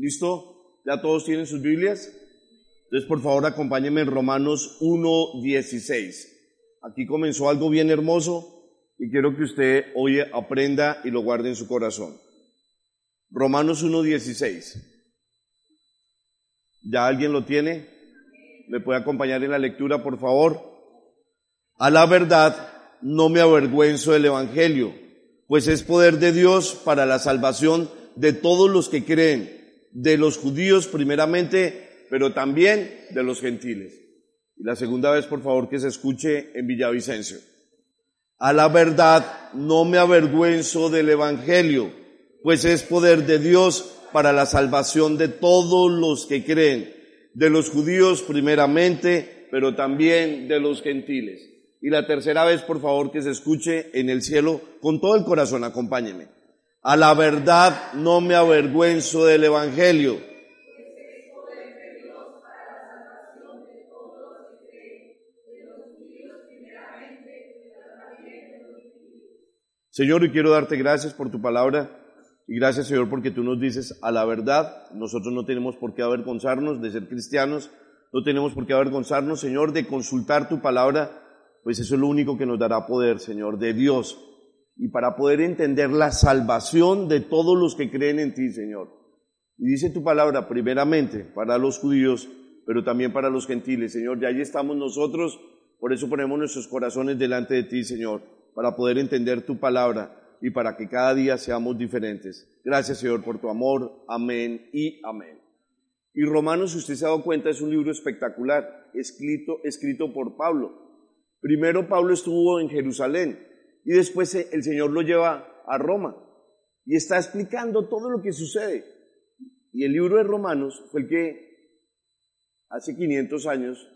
¿Listo? ¿Ya todos tienen sus Biblias? Entonces, por favor, acompáñenme en Romanos 1.16. Aquí comenzó algo bien hermoso y quiero que usted hoy aprenda y lo guarde en su corazón. Romanos 1.16. ¿Ya alguien lo tiene? ¿Me puede acompañar en la lectura, por favor? A la verdad, no me avergüenzo del Evangelio, pues es poder de Dios para la salvación de todos los que creen de los judíos primeramente, pero también de los gentiles. Y la segunda vez, por favor, que se escuche en Villavicencio. A la verdad, no me avergüenzo del Evangelio, pues es poder de Dios para la salvación de todos los que creen, de los judíos primeramente, pero también de los gentiles. Y la tercera vez, por favor, que se escuche en el cielo con todo el corazón, acompáñeme. A la verdad no me avergüenzo del Evangelio. Señor, y quiero darte gracias por tu palabra y gracias, Señor, porque tú nos dices a la verdad. Nosotros no tenemos por qué avergonzarnos de ser cristianos, no tenemos por qué avergonzarnos, Señor, de consultar tu palabra, pues eso es lo único que nos dará poder, Señor, de Dios y para poder entender la salvación de todos los que creen en ti, Señor. Y dice tu palabra, primeramente, para los judíos, pero también para los gentiles, Señor. Y ahí estamos nosotros, por eso ponemos nuestros corazones delante de ti, Señor, para poder entender tu palabra y para que cada día seamos diferentes. Gracias, Señor, por tu amor. Amén y amén. Y Romanos, si usted se ha dado cuenta, es un libro espectacular, escrito, escrito por Pablo. Primero Pablo estuvo en Jerusalén, y después el Señor lo lleva a Roma y está explicando todo lo que sucede. Y el libro de Romanos fue el que hace 500 años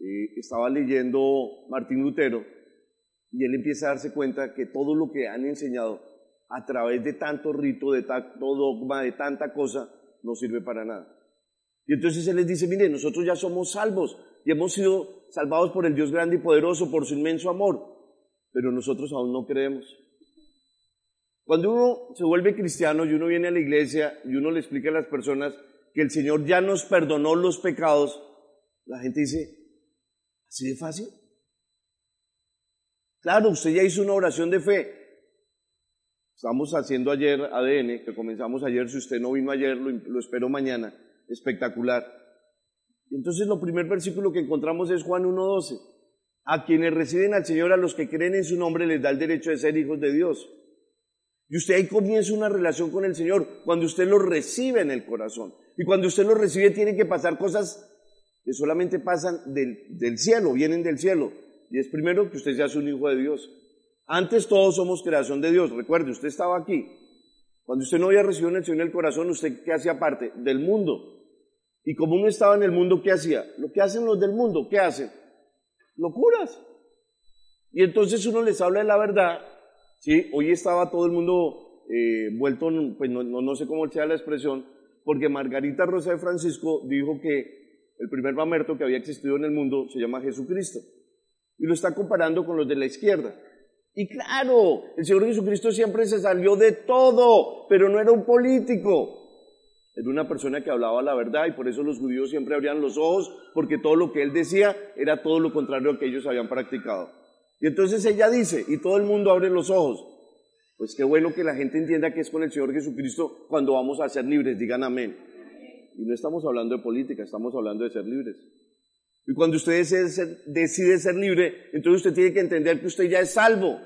eh, estaba leyendo Martín Lutero y él empieza a darse cuenta que todo lo que han enseñado a través de tanto rito, de tanto dogma, de tanta cosa, no sirve para nada. Y entonces él les dice, mire, nosotros ya somos salvos y hemos sido salvados por el Dios grande y poderoso, por su inmenso amor pero nosotros aún no creemos. Cuando uno se vuelve cristiano y uno viene a la iglesia y uno le explica a las personas que el Señor ya nos perdonó los pecados, la gente dice, ¿así de fácil? Claro, usted ya hizo una oración de fe. Estamos haciendo ayer ADN, que comenzamos ayer, si usted no vino ayer, lo, espero mañana. Espectacular. Entonces, lo primer versículo que encontramos es Juan 1.12. A quienes reciben al Señor, a los que creen en su nombre, les da el derecho de ser hijos de Dios. Y usted ahí comienza una relación con el Señor cuando usted lo recibe en el corazón. Y cuando usted lo recibe tiene que pasar cosas que solamente pasan del, cielo, vienen del cielo. Y es primero que usted sea un hijo de Dios. Antes todos somos creación de Dios. Recuerde, usted estaba aquí. Cuando usted no había recibido el Señor en el corazón, ¿usted qué hacía parte? Del mundo. Y como uno estaba en el mundo, ¿qué hacía? Lo que hacen los del mundo, ¿qué hacen? Locuras. Y entonces uno les habla de la verdad, ¿sí? Hoy estaba todo el mundo eh, vuelto, pues no, sé cómo sea la expresión, porque Margarita Rosa de Francisco dijo que el primer mamerto que había existido en el mundo se llama Jesucristo. Y lo está comparando con los de la izquierda. Y claro, el Señor Jesucristo siempre se salió de todo, pero no era un político. Era una persona que hablaba la verdad y por eso los judíos siempre abrían los ojos porque todo lo que él decía era todo lo contrario a lo que ellos habían practicado. Y entonces ella dice, y todo el mundo abre los ojos. Pues qué bueno que la gente entienda que es con el Señor Jesucristo cuando vamos a ser libres, digan amén. Y no estamos hablando de política, estamos hablando de ser libres. Y cuando usted decide ser, libre, entonces usted tiene que entender que usted ya es salvo.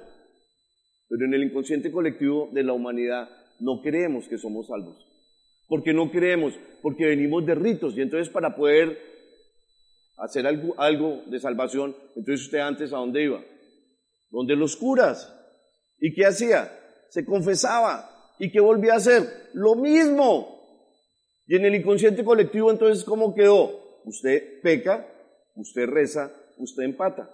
Pero en el inconsciente colectivo de la humanidad no creemos que somos salvos. Porque no creemos, porque venimos de ritos. Y entonces para poder hacer algo, algo de salvación, entonces usted antes a dónde iba? Donde los curas. ¿Y qué hacía? Se confesaba. ¿Y qué volvía a hacer? Lo mismo. Y en el inconsciente colectivo entonces, ¿cómo quedó? Usted peca, usted reza, usted empata.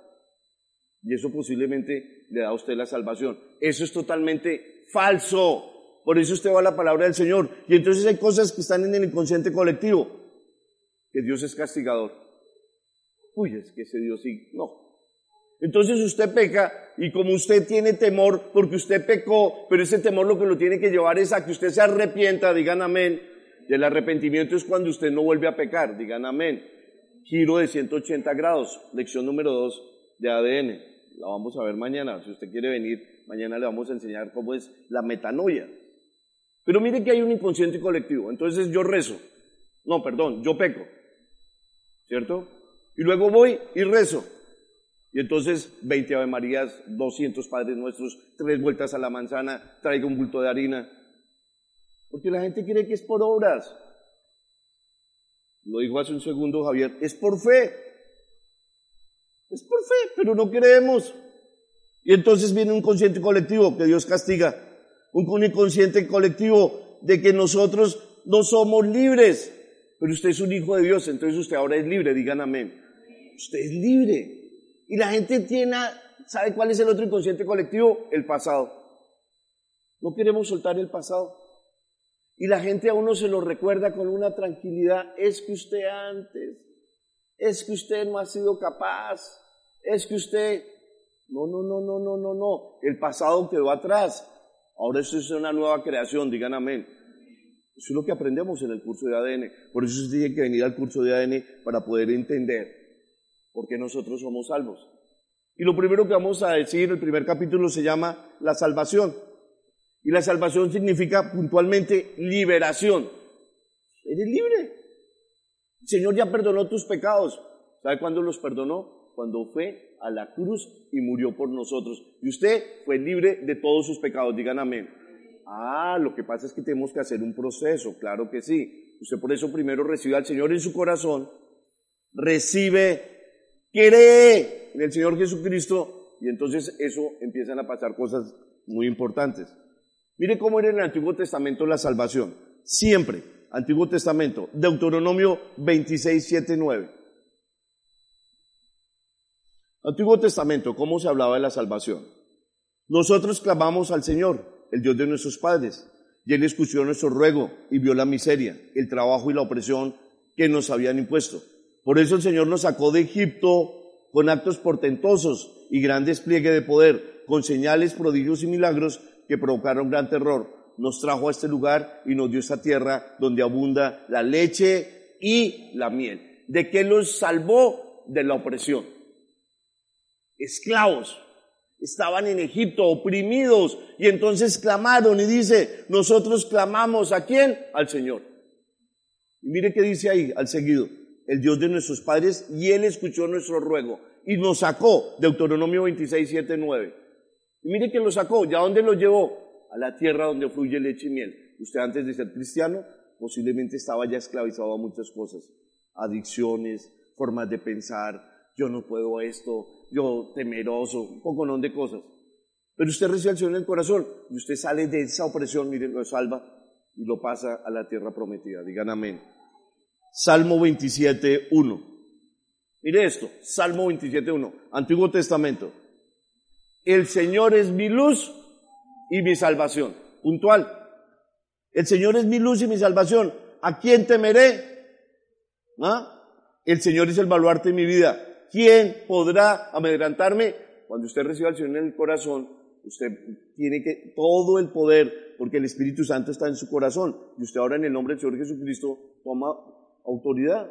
Y eso posiblemente le da a usted la salvación. Eso es totalmente falso. Por eso usted va a la palabra del Señor. Y entonces hay cosas que están en el inconsciente colectivo. Que Dios es castigador. Uy, es que ese Dios sí. No. Entonces usted peca y como usted tiene temor porque usted pecó, pero ese temor lo que lo tiene que llevar es a que usted se arrepienta, digan amén. Y el arrepentimiento es cuando usted no vuelve a pecar, digan amén giro de 180 grados, lección número 2 de ADN. La vamos a ver mañana. Si usted quiere venir, mañana le vamos a enseñar cómo es la metanoia. Pero mire que hay un inconsciente colectivo. Entonces yo rezo. No, perdón, yo peco. ¿Cierto? Y luego voy y rezo. Y entonces 20 Ave Marías, 200 Padres Nuestros, tres vueltas a la manzana, traigo un bulto de harina. Porque la gente cree que es por obras lo dijo hace un segundo Javier, es por fe. Es por fe, pero no creemos. Y entonces viene un consciente colectivo que Dios castiga. Un inconsciente colectivo de que nosotros no somos libres. Pero usted es un hijo de Dios, entonces usted ahora es libre, digan amén. Usted es libre. Y la gente tiene, ¿sabe cuál es el otro inconsciente colectivo? El pasado. No queremos soltar el pasado. Y la gente a uno se lo recuerda con una tranquilidad, es que usted antes, es que usted no ha sido capaz, es que usted, no, no, no, no, no, no, no, el pasado quedó atrás, ahora esto es una nueva creación, digan amén. Eso es lo que aprendemos en el curso de ADN, por eso se tiene que venir al curso de ADN para poder entender por qué nosotros somos salvos. Y lo primero que vamos a decir, el primer capítulo se llama la salvación. Y la salvación significa puntualmente liberación. Eres libre. El Señor ya perdonó tus pecados. ¿Sabe cuándo los perdonó? Cuando fue a la cruz y murió por nosotros. Y usted fue libre de todos sus pecados. Digan amén. Ah, lo que pasa es que tenemos que hacer un proceso, claro que sí. Usted por eso primero recibe al Señor en su corazón, recibe, cree en el Señor Jesucristo y entonces eso empiezan a pasar cosas muy importantes. Mire cómo era en el Antiguo Testamento la salvación. Siempre. Antiguo Testamento. Deuteronomio 26, 7, 9. Antiguo Testamento, ¿cómo se hablaba de la salvación? Nosotros clamamos al Señor, el Dios de nuestros padres, y Él escuchó nuestro ruego y vio la miseria, el trabajo y la opresión que nos habían impuesto. Por eso el Señor nos sacó de Egipto con actos portentosos y gran despliegue de poder, con señales, prodigios y milagros que provocaron gran terror, nos trajo a este lugar y nos dio esta tierra donde abunda la leche y la miel. ¿De qué los salvó? De la opresión. Esclavos. Estaban en Egipto oprimidos y entonces clamaron y dice, nosotros clamamos a quién? Al Señor. Y mire qué dice ahí al seguido, el Dios de nuestros padres y Él escuchó nuestro ruego y nos sacó, Deuteronomio 26, 7, 9 y mire que lo sacó, ¿ya dónde lo llevó? A la tierra donde fluye leche y miel. Usted antes de ser cristiano posiblemente estaba ya esclavizado a muchas cosas, adicciones, formas de pensar, yo no puedo esto, yo temeroso, un poco no de cosas. Pero usted recibe al Señor en el corazón y usted sale de esa opresión, mire, lo salva y lo pasa a la tierra prometida. Digan amén. Salmo 27, 1. Mire esto, Salmo 27, 1, Antiguo Testamento el Señor es mi luz y mi salvación. Puntual. El Señor es mi luz y mi salvación. ¿A quién temeré? ¿Ah? El Señor es el baluarte de mi vida. ¿Quién podrá amedrentarme? Cuando usted reciba al Señor en el corazón, usted tiene que todo el poder, porque el Espíritu Santo está en su corazón. Y usted ahora en el nombre del Señor Jesucristo toma autoridad.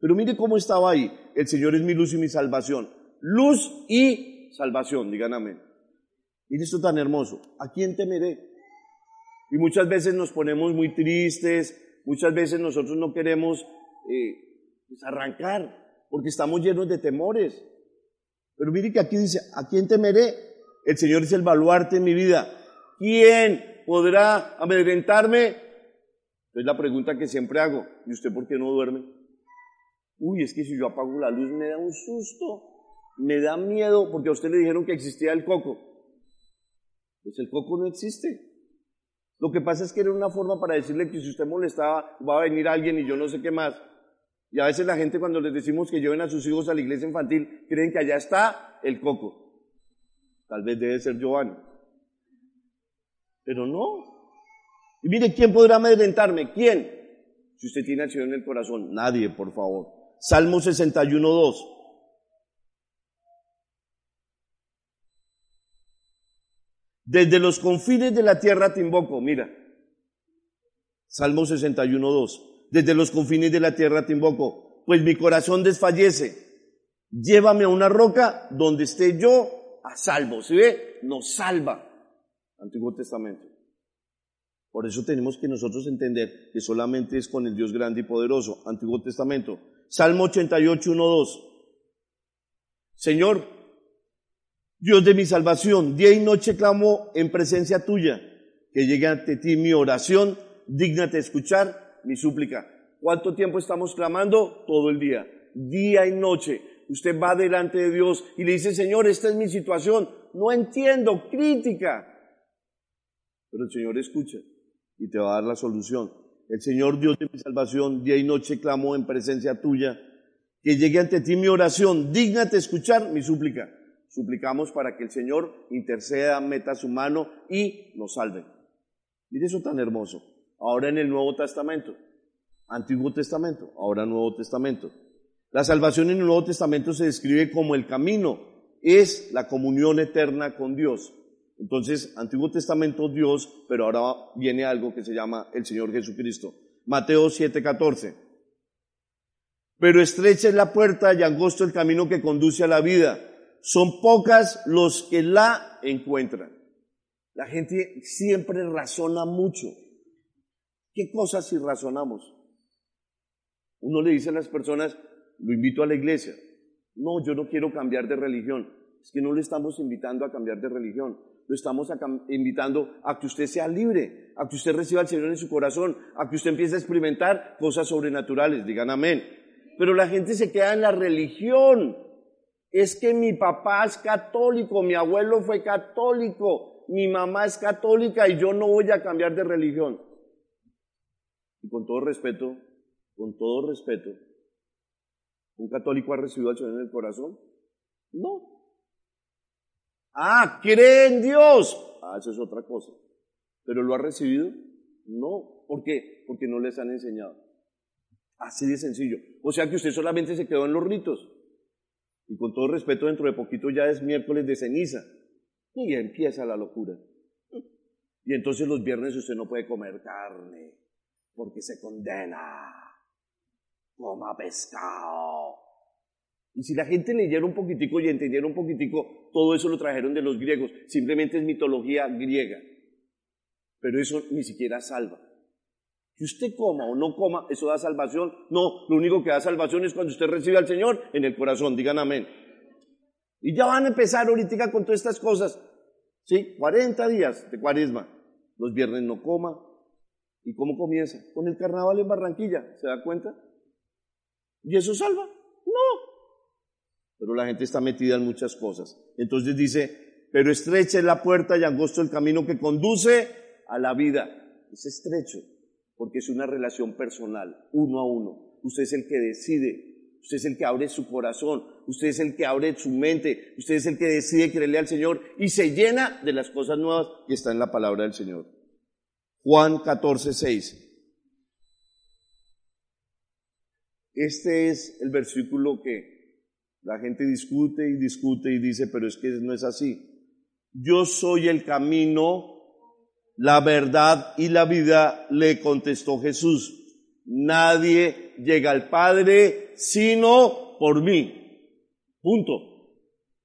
Pero mire cómo estaba ahí. El Señor es mi luz y mi salvación. Luz y salvación, digan amén. Mire esto tan hermoso. ¿A quién temeré? Y muchas veces nos ponemos muy tristes, muchas veces nosotros no queremos eh, pues, arrancar porque estamos llenos de temores. Pero mire que aquí dice, ¿a quién temeré? El Señor es el baluarte en mi vida. ¿Quién podrá amedrentarme? Es la pregunta que siempre hago. ¿Y usted por qué no duerme? Uy, es que si yo apago la luz me da un susto, me da miedo, porque a usted le dijeron que existía el coco. Pues el coco no existe. Lo que pasa es que era una forma para decirle que si usted molestaba, va a venir alguien y yo no sé qué más. Y a veces la gente cuando les decimos que lleven a sus hijos a la iglesia infantil, creen que allá está el coco. Tal vez debe ser Giovanni. Pero no. Y mire, ¿quién podrá amedrentarme? ¿Quién? Si usted tiene Señor en el corazón, nadie, por favor. Salmo 61, 2. Desde los confines de la tierra te invoco, mira. Salmo 61, 2. Desde los confines de la tierra te invoco, pues mi corazón desfallece. Llévame a una roca donde esté yo a salvo. ¿Se ve? Nos salva. Antiguo Testamento. Por eso tenemos que nosotros entender que solamente es con el Dios grande y poderoso. Antiguo Testamento. Salmo 88, 1, 2. Señor, Dios de mi salvación, día y noche clamo en presencia tuya, que llegue ante ti mi oración, dígnate escuchar mi súplica. ¿Cuánto tiempo estamos clamando? Todo el día, día y noche. Usted va delante de Dios y le dice, Señor, esta es mi situación, no entiendo, crítica. Pero el Señor escucha y te va a dar la solución. El Señor Dios de mi salvación, día y noche clamo en presencia tuya, que llegue ante ti mi oración, dígnate escuchar mi súplica. Suplicamos para que el Señor interceda, meta su mano y nos salve. Mire eso tan hermoso. Ahora en el Nuevo Testamento, Antiguo Testamento, ahora Nuevo Testamento. La salvación en el Nuevo Testamento se describe como el camino, es la comunión eterna con Dios. Entonces, Antiguo Testamento Dios, pero ahora viene algo que se llama el Señor Jesucristo. Mateo 7:14. Pero estrecha es la puerta y angosto el camino que conduce a la vida. Son pocas los que la encuentran. La gente siempre razona mucho. ¿Qué cosas si razonamos? Uno le dice a las personas, lo invito a la iglesia. No, yo no quiero cambiar de religión. Es que no le estamos invitando a cambiar de religión lo estamos invitando a que usted sea libre, a que usted reciba al Señor en su corazón, a que usted empiece a experimentar cosas sobrenaturales, digan amén. Pero la gente se queda en la religión. Es que mi papá es católico, mi abuelo fue católico, mi mamá es católica y yo no voy a cambiar de religión. Y con todo respeto, con todo respeto, ¿un católico ha recibido al Señor en el corazón? No. Ah, cree en Dios. Ah, eso es otra cosa. ¿Pero lo ha recibido? No. ¿Por qué? Porque no les han enseñado. Así de sencillo. O sea que usted solamente se quedó en los ritos. Y con todo respeto, dentro de poquito ya es miércoles de ceniza. Y ya empieza la locura. Y entonces los viernes usted no puede comer carne porque se condena. Coma pescado. Y si la gente leyera un poquitico y entendiera un poquitico, todo eso lo trajeron de los griegos. Simplemente es mitología griega. Pero eso ni siquiera salva. Que usted coma o no coma, eso da salvación. No, lo único que da salvación es cuando usted recibe al Señor en el corazón. Digan amén. Y ya van a empezar ahorita con todas estas cosas. ¿Sí? 40 días de cuaresma. Los viernes no coma. ¿Y cómo comienza? Con el carnaval en Barranquilla. ¿Se da cuenta? ¿Y eso salva? No pero la gente está metida en muchas cosas. Entonces dice, pero estrecha es la puerta y angosto el camino que conduce a la vida. Es estrecho, porque es una relación personal, uno a uno. Usted es el que decide, usted es el que abre su corazón, usted es el que abre su mente, usted es el que decide creerle al Señor y se llena de las cosas nuevas que están en la palabra del Señor. Juan 14, 6. Este es el versículo que la gente discute y discute y dice, pero es que no es así. Yo soy el camino, la verdad y la vida, le contestó Jesús. Nadie llega al Padre sino por mí. Punto.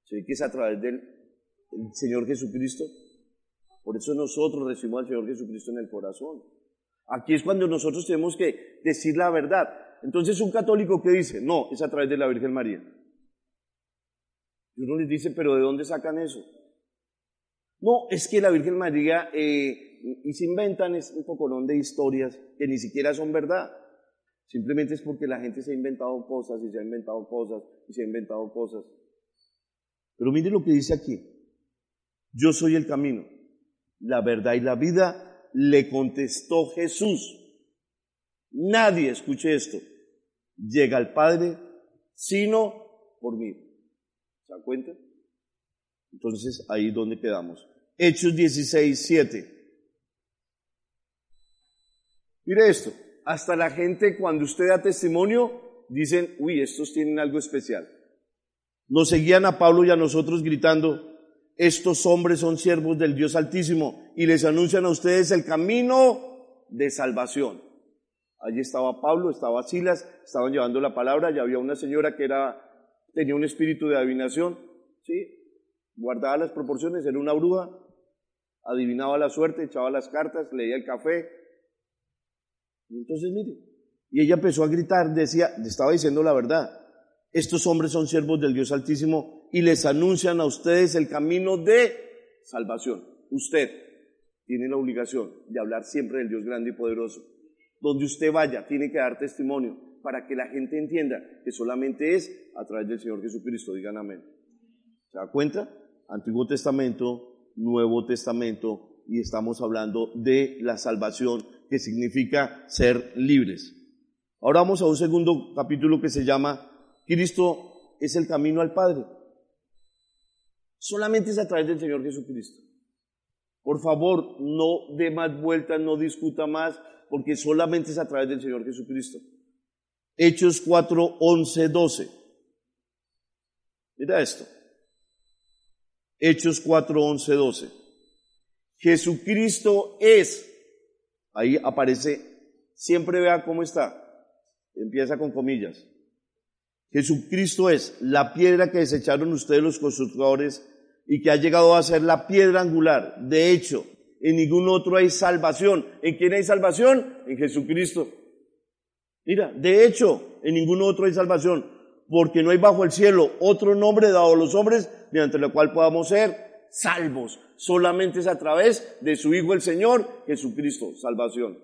Sí, que es a través de él. el Señor Jesucristo. Por eso nosotros recibimos al Señor Jesucristo en el corazón. Aquí es cuando nosotros tenemos que decir la verdad. Entonces un católico que dice, no, es a través de la Virgen María. Y uno les dice, pero ¿de dónde sacan eso? No, es que la Virgen María, eh, y se inventan es un pocolón de historias que ni siquiera son verdad. Simplemente es porque la gente se ha inventado cosas y se ha inventado cosas y se ha inventado cosas. Pero mire lo que dice aquí. Yo soy el camino, la verdad y la vida, le contestó Jesús. Nadie, escuche esto, llega al Padre sino por mí. ¿Se dan cuenta? Entonces ahí donde quedamos. Hechos 16, 7. Mire esto, hasta la gente cuando usted da testimonio dicen, uy, estos tienen algo especial. Nos seguían a Pablo y a nosotros gritando, estos hombres son siervos del Dios Altísimo y les anuncian a ustedes el camino de salvación. Allí estaba Pablo, estaba Silas, estaban llevando la palabra, y había una señora que era, tenía un espíritu de adivinación, ¿sí? guardaba las proporciones, era una bruja, adivinaba la suerte, echaba las cartas, leía el café. Y entonces, mire, y ella empezó a gritar, decía, estaba diciendo la verdad, estos hombres son siervos del Dios Altísimo y les anuncian a ustedes el camino de salvación. Usted tiene la obligación de hablar siempre del Dios grande y poderoso. Donde usted vaya, tiene que dar testimonio para que la gente entienda que solamente es a través del Señor Jesucristo. Digan amén. ¿Se da cuenta? Antiguo Testamento, Nuevo Testamento, y estamos hablando de la salvación, que significa ser libres. Ahora vamos a un segundo capítulo que se llama Cristo es el camino al Padre. Solamente es a través del Señor Jesucristo. Por favor, no dé más vueltas, no discuta más, porque solamente es a través del Señor Jesucristo. Hechos 4, 11, 12. Mira esto. Hechos 4, 11, 12. Jesucristo es. Ahí aparece, siempre vea cómo está. Empieza con comillas. Jesucristo es la piedra que desecharon ustedes los constructores y que ha llegado a ser la piedra angular. De hecho, en ningún otro hay salvación. ¿En quién hay salvación? En Jesucristo. Mira, de hecho, en ningún otro hay salvación, porque no hay bajo el cielo otro nombre dado a los hombres mediante el cual podamos ser salvos. Solamente es a través de su Hijo el Señor, Jesucristo, salvación.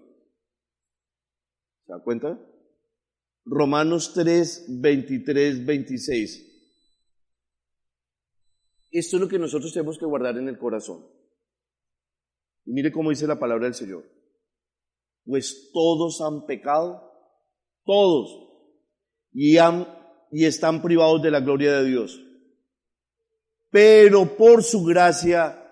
¿Se da cuenta? Romanos 3, 23, 26. Esto es lo que nosotros tenemos que guardar en el corazón. Y mire cómo dice la palabra del Señor. Pues todos han pecado, todos, y, han, y están privados de la gloria de Dios. Pero por su gracia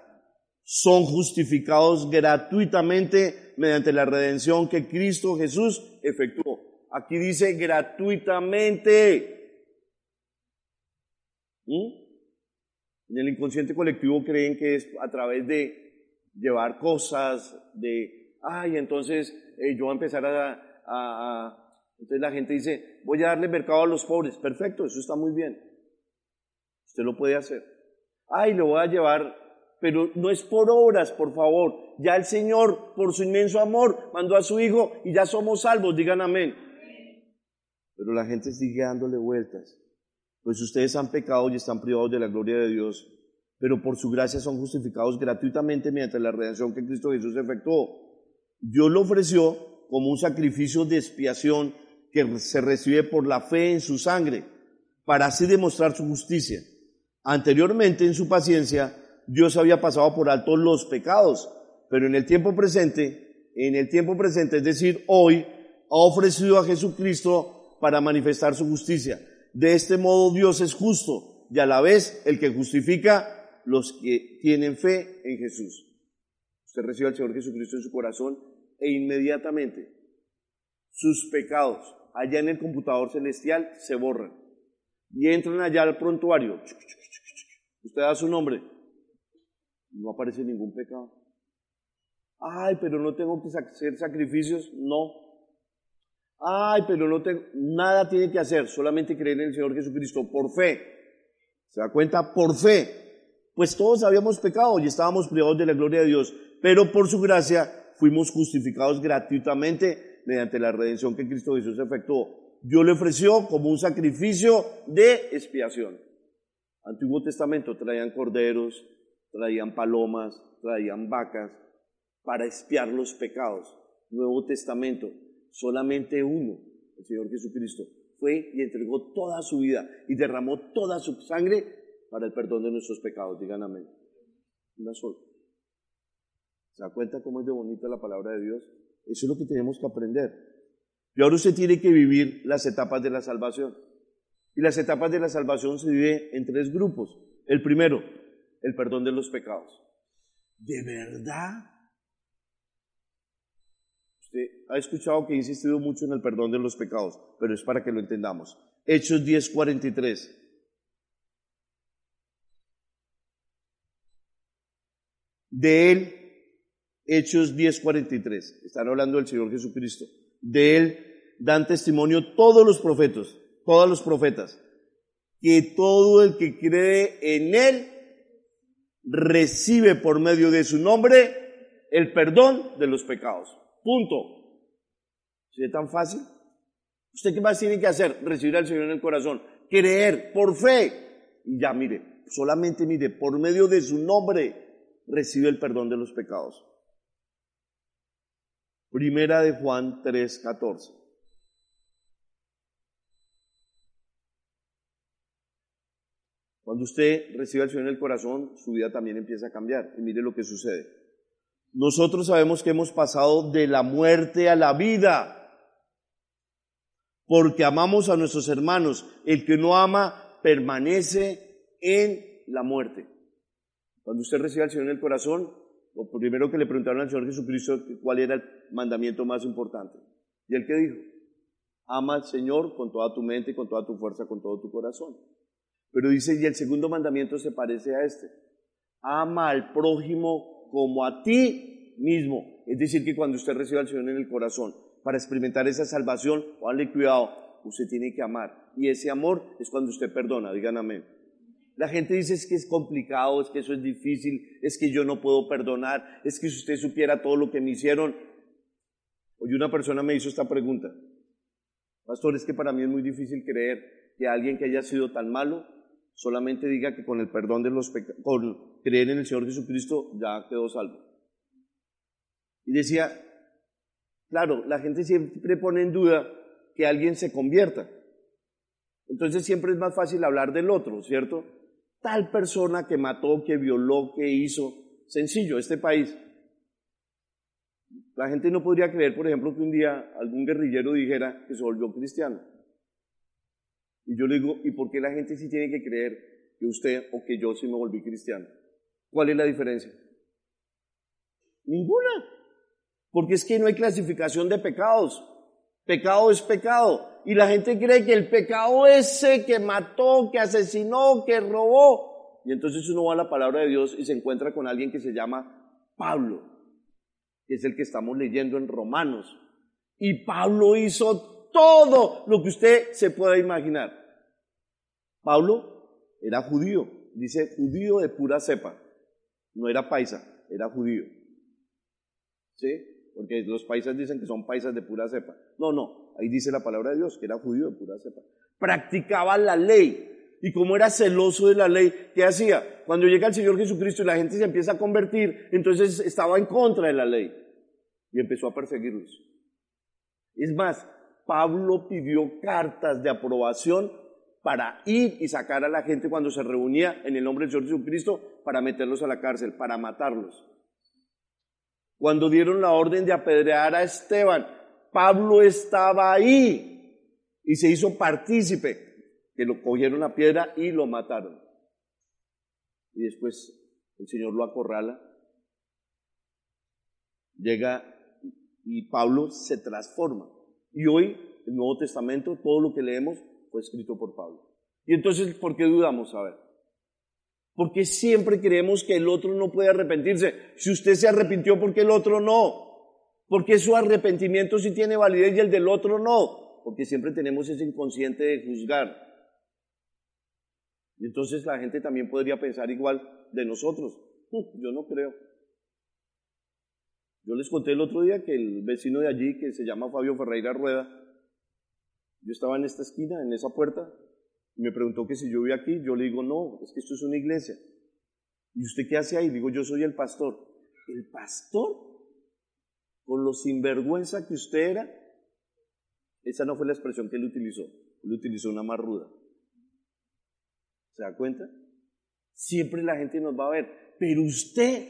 son justificados gratuitamente mediante la redención que Cristo Jesús efectuó. Aquí dice gratuitamente. ¿Mm? En el inconsciente colectivo creen que es a través de llevar cosas, de, ay, entonces eh, yo voy a empezar a, a, Entonces la gente dice, voy a darle mercado a los pobres. Perfecto, eso está muy bien. Usted lo puede hacer. Ay, le voy a llevar, pero no es por obras, por favor. Ya el Señor, por su inmenso amor, mandó a su Hijo y ya somos salvos. Digan amén. Pero la gente sigue dándole vueltas. Pues ustedes han pecado y están privados de la gloria de Dios, pero por su gracia son justificados gratuitamente mediante la redención que Cristo Jesús efectuó. Dios lo ofreció como un sacrificio de expiación que se recibe por la fe en su sangre, para así demostrar su justicia. Anteriormente, en su paciencia, Dios había pasado por alto los pecados, pero en el tiempo presente, en el tiempo presente, es decir, hoy, ha ofrecido a Jesucristo para manifestar su justicia. De este modo Dios es justo y a la vez el que justifica los que tienen fe en Jesús. Usted recibe al Señor Jesucristo en su corazón e inmediatamente sus pecados allá en el computador celestial se borran y entran allá al prontuario. Usted da su nombre, no aparece ningún pecado. Ay, pero no tengo que hacer sacrificios. No, Ay, pero no tengo, nada tiene que hacer, solamente creer en el Señor Jesucristo por fe. ¿Se da cuenta? Por fe. pues todos habíamos pecado y estábamos privados de la gloria de Dios, pero por su gracia fuimos justificados gratuitamente mediante la redención que Cristo Jesús efectuó. Dios le ofreció como un sacrificio de expiación. Antiguo Testamento traían corderos, traían palomas, traían vacas para expiar los pecados. Nuevo Testamento, solamente uno, el Señor Jesucristo, fue y entregó toda su vida y derramó toda su sangre para el perdón de nuestros pecados. Digan amén. Una sola. ¿Se da cuenta cómo es de bonita la palabra de Dios? Eso es lo que tenemos que aprender. Y ahora usted tiene que vivir las etapas de la salvación. Y las etapas de la salvación se dividen en tres grupos. El primero, el perdón de los pecados. ¿De verdad? Usted ha escuchado que he insistido mucho en el perdón de los pecados, pero es para que lo entendamos. Hechos 10:43. De él, Hechos 10:43, están hablando del Señor Jesucristo. De él dan testimonio todos los profetas, todos los profetas, que todo el que cree en él recibe por medio de su nombre el perdón de los pecados. Punto. ¿Es tan fácil? ¿Usted qué más tiene que hacer? Recibir al Señor en el corazón. Creer por fe. Y ya, mire, solamente mire, por medio de su nombre recibe el perdón de los pecados. Primera de Juan 3:14. Cuando usted recibe al Señor en el corazón, su vida también empieza a cambiar. Y mire lo que sucede. Nosotros sabemos que hemos pasado de la muerte a la vida, porque amamos a nuestros hermanos. El que no ama permanece en la muerte. Cuando usted recibe al Señor en el corazón, lo primero que le preguntaron al Señor Jesucristo cuál era el mandamiento más importante. Y él que dijo, ama al Señor con toda tu mente, con toda tu fuerza, con todo tu corazón. Pero dice, y el segundo mandamiento se parece a este. Ama al prójimo como a ti mismo. Es decir, que cuando usted recibe al Señor en el corazón, para experimentar esa salvación, dale cuidado, usted tiene que amar. Y ese amor es cuando usted perdona, digan amén. La gente dice es que es complicado, es que eso es difícil, es que yo no puedo perdonar, es que si usted supiera todo lo que me hicieron. Hoy una persona me hizo esta pregunta. Pastor, es que para mí es muy difícil creer que alguien que haya sido tan malo solamente diga que con el perdón de los pecados, con creer en el Señor Jesucristo ya quedó salvo. Y decía, claro, la gente siempre pone en duda que alguien se convierta. Entonces siempre es más fácil hablar del otro, ¿cierto? tal persona que mató, que violó, que hizo. Sencillo, este país. La gente no podría creer, por ejemplo, que un día algún guerrillero dijera que se volvió cristiano. Y yo le digo, ¿y por qué la gente sí tiene que creer que usted o que yo sí me volví cristiano? ¿Cuál es la diferencia? Ninguna. Porque es que no hay clasificación de pecados. Pecado es pecado. Y la gente cree que el pecado ese que mató, que asesinó, que robó. Y entonces uno va a la palabra de Dios y se encuentra con alguien que se llama Pablo, que es el que estamos leyendo en Romanos. Y Pablo hizo todo lo que usted se pueda imaginar. Pablo era judío, dice judío de pura cepa. No era paisa, era judío. ¿Sí? porque los paisas dicen que son paisas de pura cepa. No, no, ahí dice la palabra de Dios, que era judío de pura cepa. Practicaba la ley. Y como era celoso de la ley, ¿qué hacía? Cuando llega el Señor Jesucristo y la gente se empieza a convertir, entonces estaba en contra de la ley. Y empezó a perseguirlos. Es más, Pablo pidió cartas de aprobación para ir y sacar a la gente cuando se reunía en el nombre del Señor Jesucristo para meterlos a la cárcel, para matarlos. Cuando dieron la orden de apedrear a Esteban, Pablo estaba ahí y se hizo partícipe, que lo cogieron la piedra y lo mataron. Y después el Señor lo acorrala, llega y Pablo se transforma. Y hoy, el Nuevo Testamento, todo lo que leemos fue escrito por Pablo. Y entonces, ¿por qué dudamos? A ver, porque siempre creemos que el otro no puede arrepentirse. Si usted se arrepintió, ¿por qué el otro no? Porque su arrepentimiento sí tiene validez y el del otro no. Porque siempre tenemos ese inconsciente de juzgar. Y entonces la gente también podría pensar igual de nosotros. Yo no creo. Yo les conté el otro día que el vecino de allí, que se llama Fabio Ferreira Rueda, yo estaba en esta esquina, en esa puerta, y me preguntó que si yo vivía aquí. Yo le digo, no, es que esto es una iglesia. ¿Y usted qué hace ahí? digo, yo soy el pastor. ¿El pastor? Con lo sinvergüenza que usted era. Esa no fue la expresión que él utilizó. Él utilizó una más ruda. ¿Se da cuenta? Siempre la gente nos va a ver. Pero usted,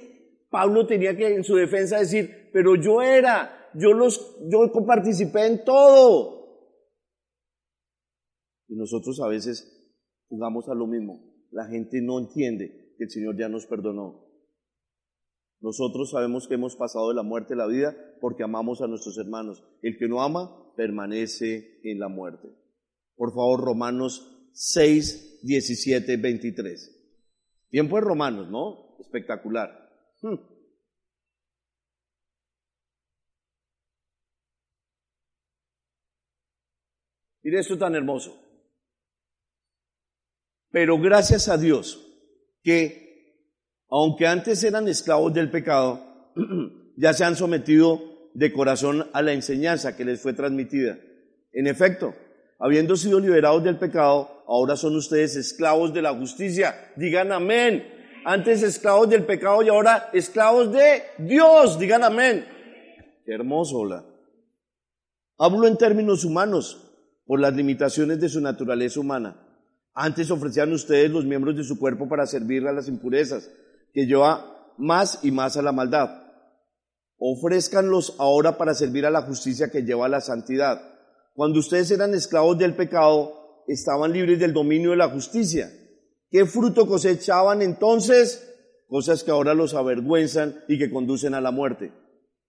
Pablo tenía que en su defensa decir, pero yo era, yo los, yo participé en todo. Y nosotros a veces jugamos a lo mismo. La gente no entiende que el Señor ya nos perdonó. Nosotros sabemos que hemos pasado de la muerte a la vida porque amamos a nuestros hermanos. El que no ama permanece en la muerte. Por favor, Romanos 6, 17, 23. Tiempo de Romanos, ¿no? Espectacular. Hmm. Mire esto tan hermoso. Pero gracias a Dios que, aunque antes eran esclavos del pecado, ya se han sometido de corazón a la enseñanza que les fue transmitida. En efecto, habiendo sido liberados del pecado, ahora son ustedes esclavos de la justicia. Digan amén. Antes esclavos del pecado y ahora esclavos de Dios. Digan amén. Qué hermoso, hola. Hablo en términos humanos por las limitaciones de su naturaleza humana. Antes ofrecían ustedes los miembros de su cuerpo para servir a las impurezas, que lleva más y más a la maldad. Ofrézcanlos ahora para servir a la justicia que lleva a la santidad. Cuando ustedes eran esclavos del pecado, estaban libres del dominio de la justicia. ¿Qué fruto cosechaban entonces? Cosas que ahora los avergüenzan y que conducen a la muerte.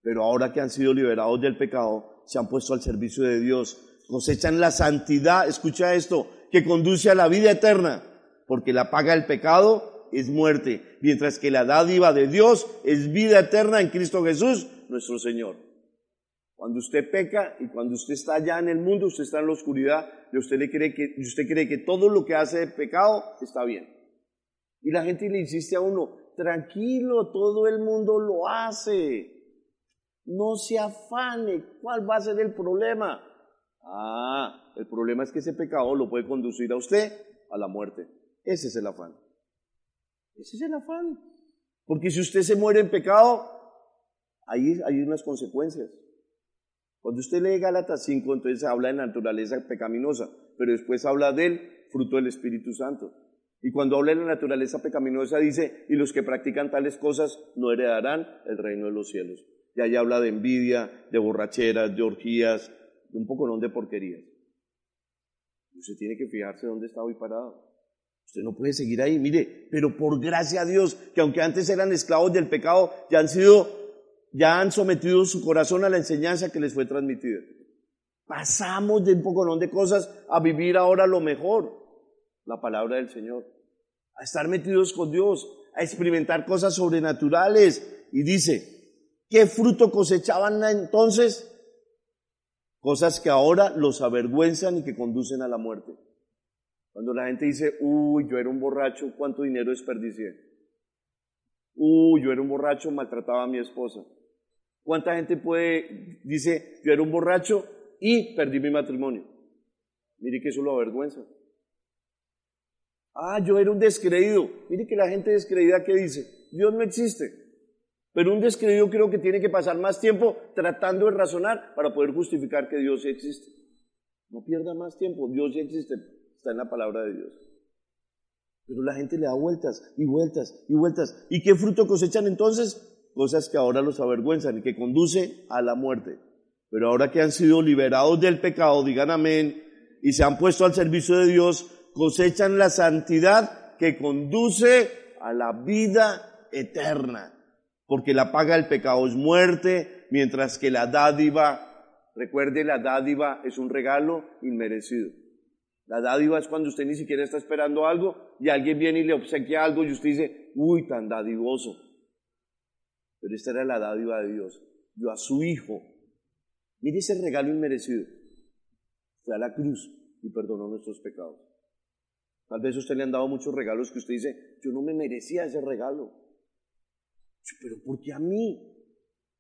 Pero ahora que han sido liberados del pecado, se han puesto al servicio de Dios. Cosechan la santidad, escucha esto, que conduce a la vida eterna, porque la paga del pecado es muerte, mientras que la dádiva de Dios es vida eterna en Cristo Jesús, nuestro Señor. Cuando usted peca y cuando usted está allá en el mundo, usted está en la oscuridad y usted, le cree que, usted cree que todo lo que hace de pecado está bien. Y la gente le insiste a uno, tranquilo, todo el mundo lo hace. No se afane, ¿cuál va a ser el problema? Ah, el problema es que ese pecado lo puede conducir a usted a la muerte. Ese es el afán. Ese es el afán. Porque si usted se muere en pecado, ahí hay unas consecuencias. Cuando usted lee Gálatas 5, entonces habla de naturaleza pecaminosa, pero después habla del fruto del Espíritu Santo. Y cuando habla de la naturaleza pecaminosa dice, y los que practican tales cosas no heredarán el reino de los cielos. Y ahí habla de envidia, de borracheras, de orgías, un poco de porquerías. Usted tiene que fijarse dónde está hoy parado. Usted no puede seguir ahí, mire, pero por gracia a Dios, que aunque antes eran esclavos del pecado, ya han sido, ya han sometido su corazón a la enseñanza que les fue transmitida. Pasamos de un poco de cosas a vivir ahora lo mejor, la palabra del Señor, a estar metidos con Dios, a experimentar cosas sobrenaturales. Y dice, ¿qué fruto cosechaban entonces? Cosas que ahora los avergüenzan y que conducen a la muerte. Cuando la gente dice, uy, yo era un borracho, ¿cuánto dinero desperdicié? Uy, yo era un borracho, maltrataba a mi esposa. ¿Cuánta gente puede, dice, yo era un borracho y perdí mi matrimonio? Mire que eso lo avergüenza. Ah, yo era un descreído. Mire que la gente descreída que dice, Dios no existe. Pero un descreído creo que tiene que pasar más tiempo tratando de razonar para poder justificar que Dios existe. No pierda más tiempo, Dios existe, está en la palabra de Dios. Pero la gente le da vueltas y vueltas y vueltas. ¿Y qué fruto cosechan entonces? Cosas que ahora los avergüenzan y que conduce a la muerte. Pero ahora que han sido liberados del pecado, digan amén, y se han puesto al servicio de Dios, cosechan la santidad que conduce a la vida eterna porque la paga del pecado es muerte, mientras que la dádiva, recuerde, la dádiva es un regalo inmerecido. La dádiva es cuando usted ni siquiera está esperando algo y alguien viene y le obsequia algo y usted dice, uy, tan dadivoso. Pero esta era la dádiva de Dios. Yo a su Hijo, mire ese regalo inmerecido, fue a la cruz y perdonó nuestros pecados. Tal vez usted le han dado muchos regalos que usted dice, yo no me merecía ese regalo. Pero ¿por qué a mí?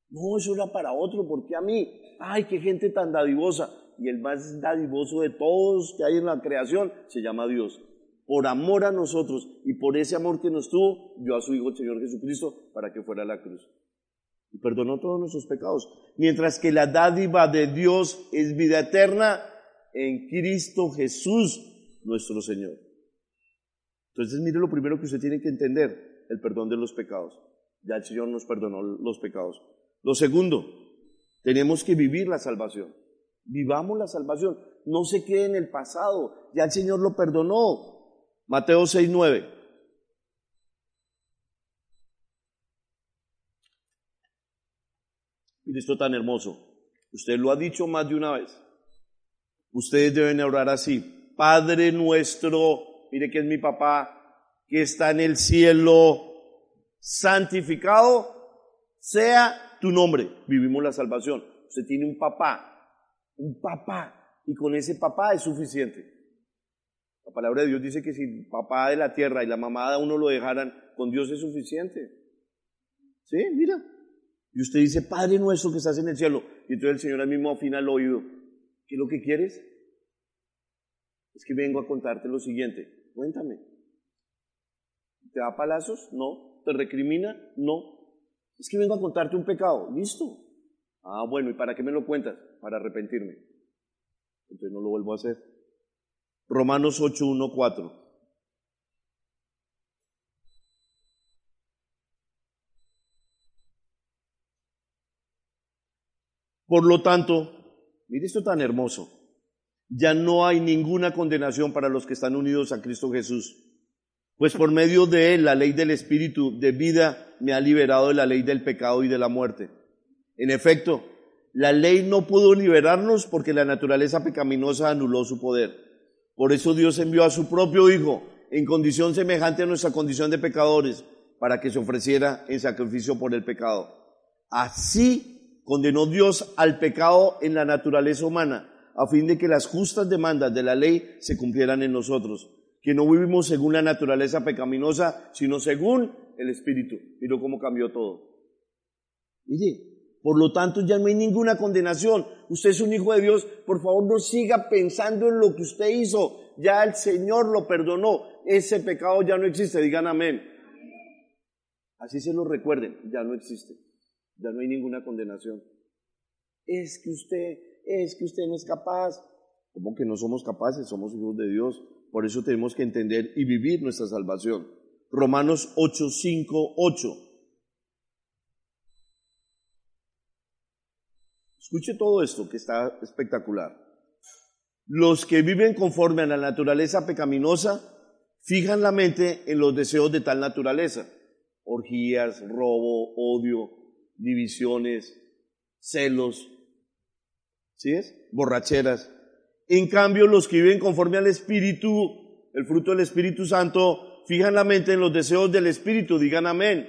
No, eso era para otro, ¿por qué a mí? Ay, qué gente tan dadivosa. Y el más dadivoso de todos que hay en la creación se llama Dios. Por amor a nosotros y por ese amor que nos tuvo, dio a su Hijo el Señor Jesucristo para que fuera a la cruz. Y perdonó todos nuestros pecados. Mientras que la dádiva de Dios es vida eterna en Cristo Jesús, nuestro Señor. Entonces, mire lo primero que usted tiene que entender, el perdón de los pecados. Ya el Señor nos perdonó los pecados. Lo segundo, tenemos que vivir la salvación. Vivamos la salvación. No se quede en el pasado. Ya el Señor lo perdonó. Mateo 6, 9. Mire esto tan hermoso. Usted lo ha dicho más de una vez. Ustedes deben orar así. Padre nuestro, mire que es mi papá, que está en el cielo, santificado sea tu nombre. Vivimos la salvación. Usted tiene un papá, un papá, y con ese papá es suficiente. La palabra de Dios dice que si papá de la tierra y la mamá de uno lo dejaran, con Dios es suficiente. ¿Sí? Mira. Y usted dice, Padre nuestro que estás en el cielo. Y entonces el Señor al mismo afina el oído. ¿Qué es lo que quieres? Es que vengo a contarte lo siguiente. Cuéntame. ¿Te da palazos? No. ¿Te recrimina? No. Es que vengo a contarte un pecado. ¿Listo? Ah, bueno, ¿y para qué me lo cuentas? Para arrepentirme. Entonces no lo vuelvo a hacer. Romanos 8, 1, 4. Por lo tanto, mire esto tan hermoso, ya no hay ninguna condenación para los que están unidos a Cristo Jesús. Pues por medio de él la ley del Espíritu de vida me ha liberado de la ley del pecado y de la muerte. En efecto, la ley no pudo liberarnos porque la naturaleza pecaminosa anuló su poder. Por eso Dios envió a su propio Hijo en condición semejante a nuestra condición de pecadores para que se ofreciera en sacrificio por el pecado. Así condenó Dios al pecado en la naturaleza humana a fin de que las justas demandas de la ley se cumplieran en nosotros que no vivimos según la naturaleza pecaminosa, sino según el Espíritu. Mira cómo cambió todo. Mire, por lo tanto ya no hay ninguna condenación. Usted es un hijo de Dios, por favor no siga pensando en lo que usted hizo. Ya el Señor lo perdonó. Ese pecado ya no existe. Digan amén. Así se lo recuerden, ya no existe. Ya no hay ninguna condenación. Es que usted, es que usted no es capaz. ¿Cómo que no somos capaces? Somos hijos de Dios. Por eso tenemos que entender y vivir nuestra salvación. Romanos 8, 5, 8. Escuche todo esto que está espectacular. Los que viven conforme a la naturaleza pecaminosa fijan la mente en los deseos de tal naturaleza. Orgías, robo, odio, divisiones, celos, ¿sí es? Borracheras, en cambio, los que viven conforme al Espíritu, el fruto del Espíritu Santo, fijan la mente en los deseos del Espíritu, digan amén.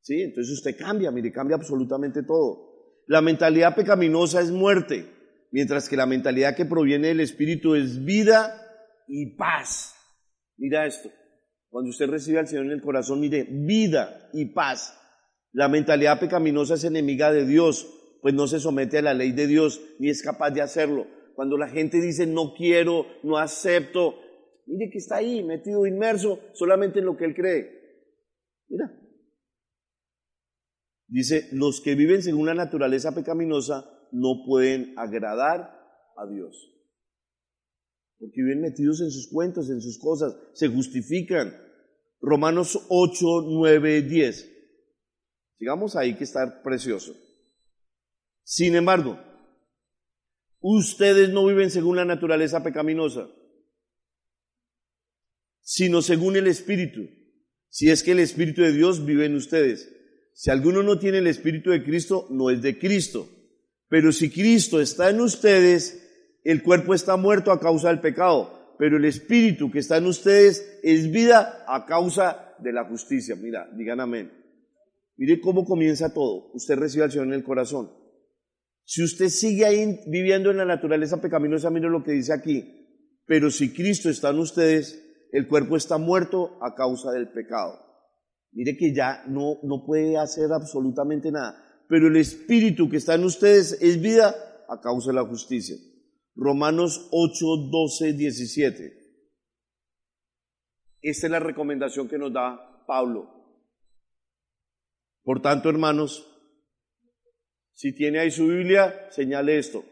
Sí, entonces usted cambia, mire, cambia absolutamente todo. La mentalidad pecaminosa es muerte, mientras que la mentalidad que proviene del Espíritu es vida y paz. Mira esto, cuando usted recibe al Señor en el corazón, mire, vida y paz. La mentalidad pecaminosa es enemiga de Dios, pues no se somete a la ley de Dios ni es capaz de hacerlo. Cuando la gente dice no quiero, no acepto, mire que está ahí metido inmerso solamente en lo que él cree. Mira. Dice, los que viven según la naturaleza pecaminosa no pueden agradar a Dios. Porque viven metidos en sus cuentos, en sus cosas, se justifican. Romanos 8, 9, 10. Sigamos ahí que está precioso. Sin embargo, Ustedes no viven según la naturaleza pecaminosa, sino según el Espíritu. Si es que el Espíritu de Dios vive en ustedes. Si alguno no tiene el Espíritu de Cristo, no es de Cristo. Pero si Cristo está en ustedes, el cuerpo está muerto a causa del pecado, pero el Espíritu que está en ustedes es vida a causa de la justicia. Mira, digan amén. Mire cómo comienza todo. Usted recibe al Señor en el corazón. Si usted sigue ahí viviendo en la naturaleza pecaminosa, mire lo que dice aquí. Pero si Cristo está en ustedes, el cuerpo está muerto a causa del pecado. Mire que ya no, no puede hacer absolutamente nada. Pero el espíritu que está en ustedes es vida a causa de la justicia. Romanos 8, 12, 17. Esta es la recomendación que nos da Pablo. Por tanto, hermanos, si tiene ahí su Biblia, señale esto.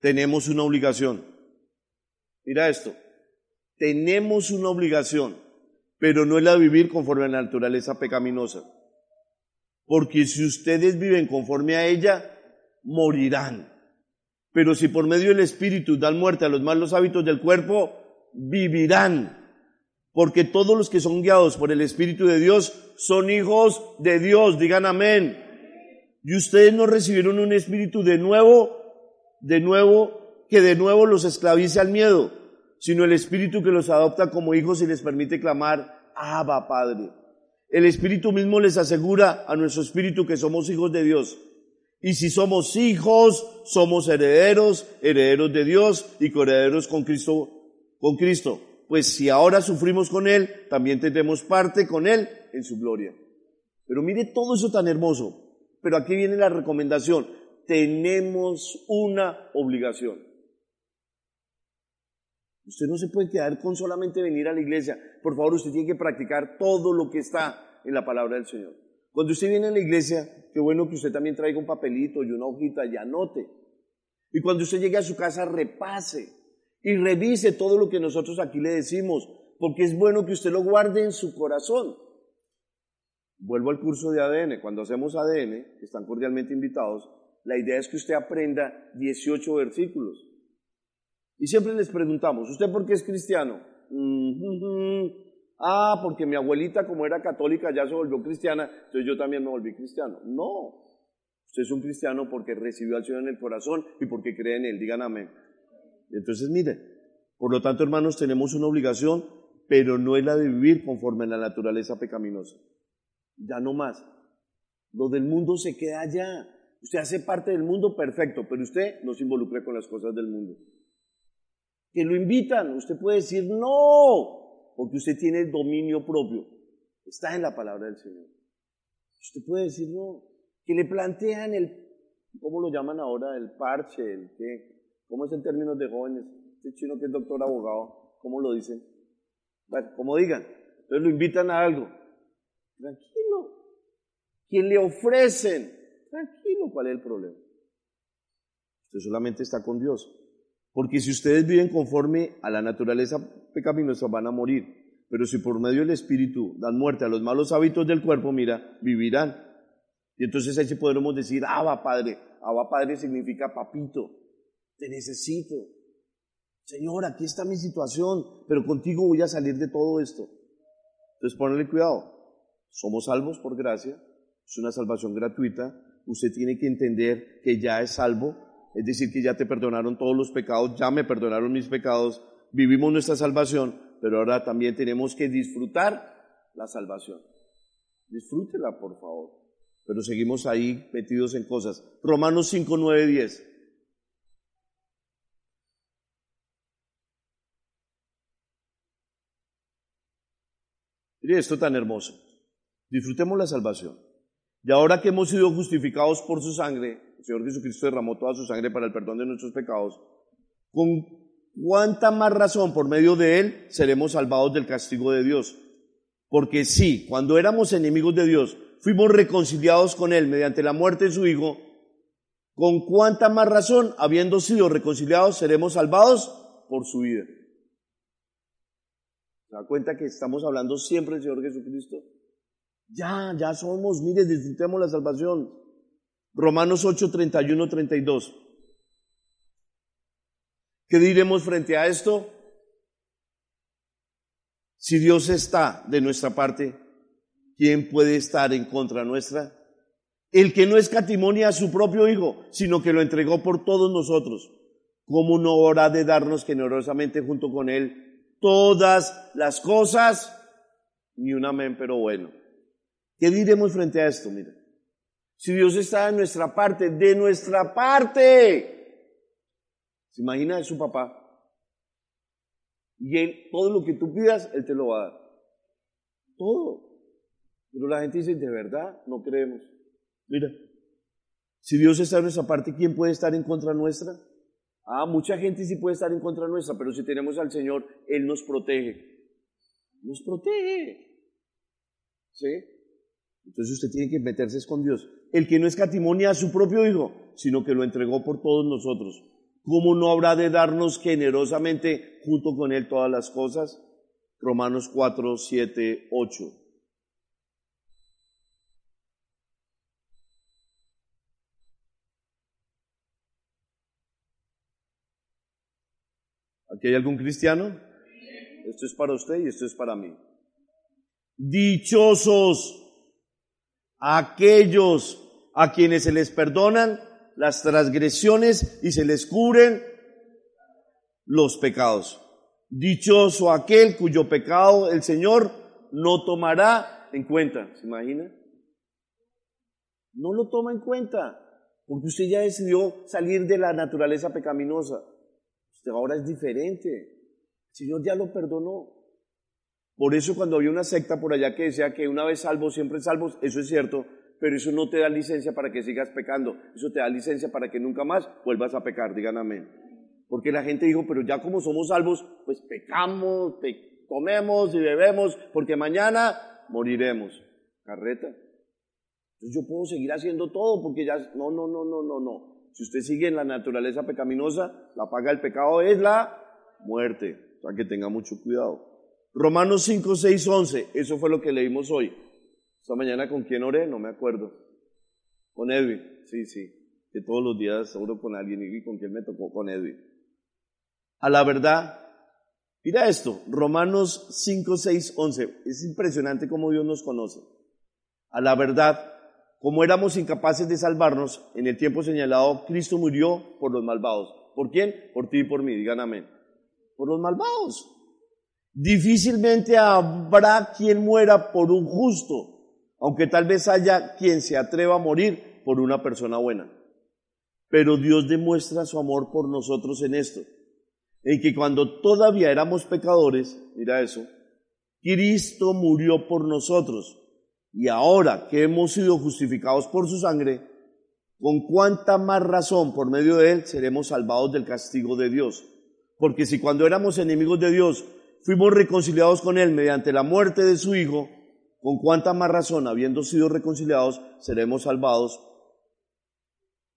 Tenemos una obligación. Mira esto. Tenemos una obligación, pero no es la de vivir conforme a la naturaleza pecaminosa. Porque si ustedes viven conforme a ella, morirán. Pero si por medio del Espíritu dan muerte a los malos hábitos del cuerpo, vivirán. Porque todos los que son guiados por el Espíritu de Dios son hijos de Dios. Digan amén. Y ustedes no recibieron un espíritu de nuevo, de nuevo, que de nuevo los esclavice al miedo, sino el espíritu que los adopta como hijos y les permite clamar, Abba Padre. El espíritu mismo les asegura a nuestro espíritu que somos hijos de Dios. Y si somos hijos, somos herederos, herederos de Dios y coherederos con Cristo, con Cristo. Pues si ahora sufrimos con Él, también tendremos parte con Él en su gloria. Pero mire todo eso tan hermoso. Pero aquí viene la recomendación. Tenemos una obligación. Usted no se puede quedar con solamente venir a la iglesia. Por favor, usted tiene que practicar todo lo que está en la palabra del Señor. Cuando usted viene a la iglesia, qué bueno que usted también traiga un papelito y una hojita y anote. Y cuando usted llegue a su casa, repase y revise todo lo que nosotros aquí le decimos, porque es bueno que usted lo guarde en su corazón. Vuelvo al curso de ADN. Cuando hacemos ADN, están cordialmente invitados, la idea es que usted aprenda 18 versículos. Y siempre les preguntamos, ¿usted por qué es cristiano? Ah, porque mi abuelita como era católica ya se volvió cristiana, entonces yo también me volví cristiano. No, usted es un cristiano porque recibió al Señor en el corazón y porque cree en Él, digan amén. Entonces, mire, por lo tanto, hermanos, tenemos una obligación, pero no es la de vivir conforme a la naturaleza pecaminosa. Ya no más. Lo del mundo se queda allá. Usted hace parte del mundo perfecto, pero usted no se involucre con las cosas del mundo. Que lo invitan, usted puede decir no, porque usted tiene dominio propio. Está en la palabra del Señor. Usted puede decir no, que le plantean el, ¿cómo lo llaman ahora? El parche, el qué, ¿cómo es en términos de jóvenes? Este chino que es doctor abogado, ¿cómo lo dicen? Bueno, como digan, entonces lo invitan a algo. Tranquilo. Quien le ofrecen, tranquilo, ¿cuál es el problema? Usted solamente está con Dios. Porque si ustedes viven conforme a la naturaleza pecaminosa van a morir. Pero si por medio del Espíritu dan muerte a los malos hábitos del cuerpo, mira, vivirán. Y entonces ahí sí podremos decir, Abba Padre. Abba Padre significa papito, te necesito. Señor, aquí está mi situación, pero contigo voy a salir de todo esto. Entonces ponle cuidado. Somos salvos por gracia, es una salvación gratuita. Usted tiene que entender que ya es salvo es decir, que ya te perdonaron todos los pecados, ya me perdonaron mis pecados, vivimos nuestra salvación, pero ahora también tenemos que disfrutar la salvación. Disfrútela, por favor. Pero seguimos ahí metidos en cosas. Romanos 5, 9, 10. Mire esto tan hermoso. Disfrutemos la salvación. Y ahora que hemos sido justificados por su sangre, Señor Jesucristo derramó toda su sangre para el perdón de nuestros pecados, con cuánta más razón por medio de Él seremos salvados del castigo de Dios. Porque sí, cuando éramos enemigos de Dios, fuimos reconciliados con Él mediante la muerte de su Hijo, con cuánta más razón, habiendo sido reconciliados, seremos salvados por su vida. ¿Se da cuenta que estamos hablando siempre del Señor Jesucristo? Ya, ya somos, mire, disfrutemos la salvación. Romanos 8, 31, 32. ¿Qué diremos frente a esto? Si Dios está de nuestra parte, ¿quién puede estar en contra nuestra? El que no escatimonia a su propio Hijo, sino que lo entregó por todos nosotros. ¿Cómo no habrá de darnos generosamente junto con Él todas las cosas? Ni un amén, pero bueno. ¿Qué diremos frente a esto? Mira, si Dios está de nuestra parte, de nuestra parte. ¿Se imagina de su papá? Y él, todo lo que tú pidas, Él te lo va a dar. Todo. Pero la gente dice, de verdad, no creemos. Mira, si Dios está en nuestra parte, ¿quién puede estar en contra nuestra? Ah, mucha gente sí puede estar en contra nuestra, pero si tenemos al Señor, Él nos protege. Nos protege. ¿Sí? Entonces usted tiene que meterse con Dios. El que no escatimonia a su propio Hijo, sino que lo entregó por todos nosotros. ¿Cómo no habrá de darnos generosamente junto con Él todas las cosas? Romanos 4, 7, 8. ¿Aquí hay algún cristiano? Esto es para usted y esto es para mí. Dichosos aquellos a quienes se les perdonan las transgresiones y se les cubren los pecados. Dichoso aquel cuyo pecado el Señor no tomará en cuenta. ¿Se imagina? No lo toma en cuenta, porque usted ya decidió salir de la naturaleza pecaminosa. Usted ahora es diferente. El Señor ya lo perdonó. Por eso cuando había una secta por allá que decía que una vez salvo, siempre salvos, eso es cierto, pero eso no te da licencia para que sigas pecando, eso te da licencia para que nunca más vuelvas a pecar, digan amén. Porque la gente dijo, pero ya como somos salvos, pues pecamos, comemos y bebemos, porque mañana moriremos. Carreta. Entonces yo puedo seguir haciendo todo porque ya, no, no, no, no, no, no. Si usted sigue en la naturaleza pecaminosa, la paga del pecado es la muerte. O sea que tenga mucho cuidado. Romanos 5, 6, 11, eso fue lo que leímos hoy. Esta mañana con quién oré, no me acuerdo. Con Edwin, sí, sí. Que todos los días oro con alguien y con quién me tocó con Edwin. A la verdad, mira esto, Romanos 5, 6, 11. Es impresionante cómo Dios nos conoce. A la verdad, como éramos incapaces de salvarnos, en el tiempo señalado, Cristo murió por los malvados. ¿Por quién? Por ti y por mí, digan amén. Por los malvados. Difícilmente habrá quien muera por un justo, aunque tal vez haya quien se atreva a morir por una persona buena. Pero Dios demuestra su amor por nosotros en esto, en que cuando todavía éramos pecadores, mira eso, Cristo murió por nosotros, y ahora que hemos sido justificados por su sangre, con cuánta más razón por medio de él seremos salvados del castigo de Dios. Porque si cuando éramos enemigos de Dios fuimos reconciliados con él mediante la muerte de su Hijo, con cuánta más razón, habiendo sido reconciliados, seremos salvados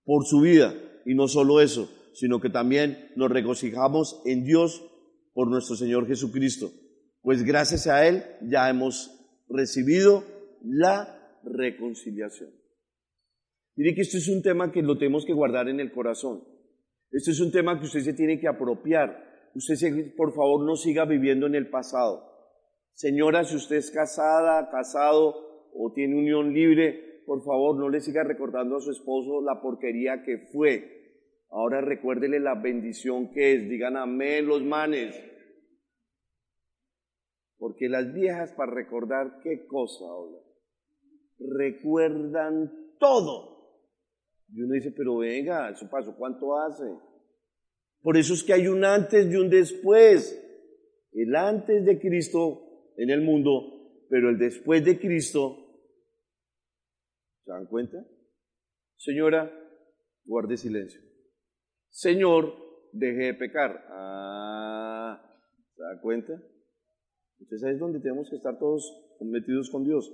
por su vida. Y no solo eso, sino que también nos regocijamos en Dios por nuestro Señor Jesucristo. Pues gracias a Él ya hemos recibido la reconciliación. Mire que esto es un tema que lo tenemos que guardar en el corazón. Esto es un tema que usted se tiene que apropiar. Usted, por favor, no siga viviendo en el pasado. Señora, si usted es casada, casado o tiene unión libre, por favor no le siga recordando a su esposo la porquería que fue. Ahora recuérdele la bendición que es. Digan amén los manes. Porque las viejas para recordar qué cosa. Recuerdan todo. Y uno dice, pero venga, eso pasó, ¿cuánto hace? Por eso es que hay un antes y un después. El antes de Cristo en el mundo, pero el después de Cristo, ¿se dan cuenta? Señora, guarde silencio. Señor, deje de pecar. Ah, ¿se da cuenta? Entonces ahí es donde tenemos que estar todos metidos con Dios.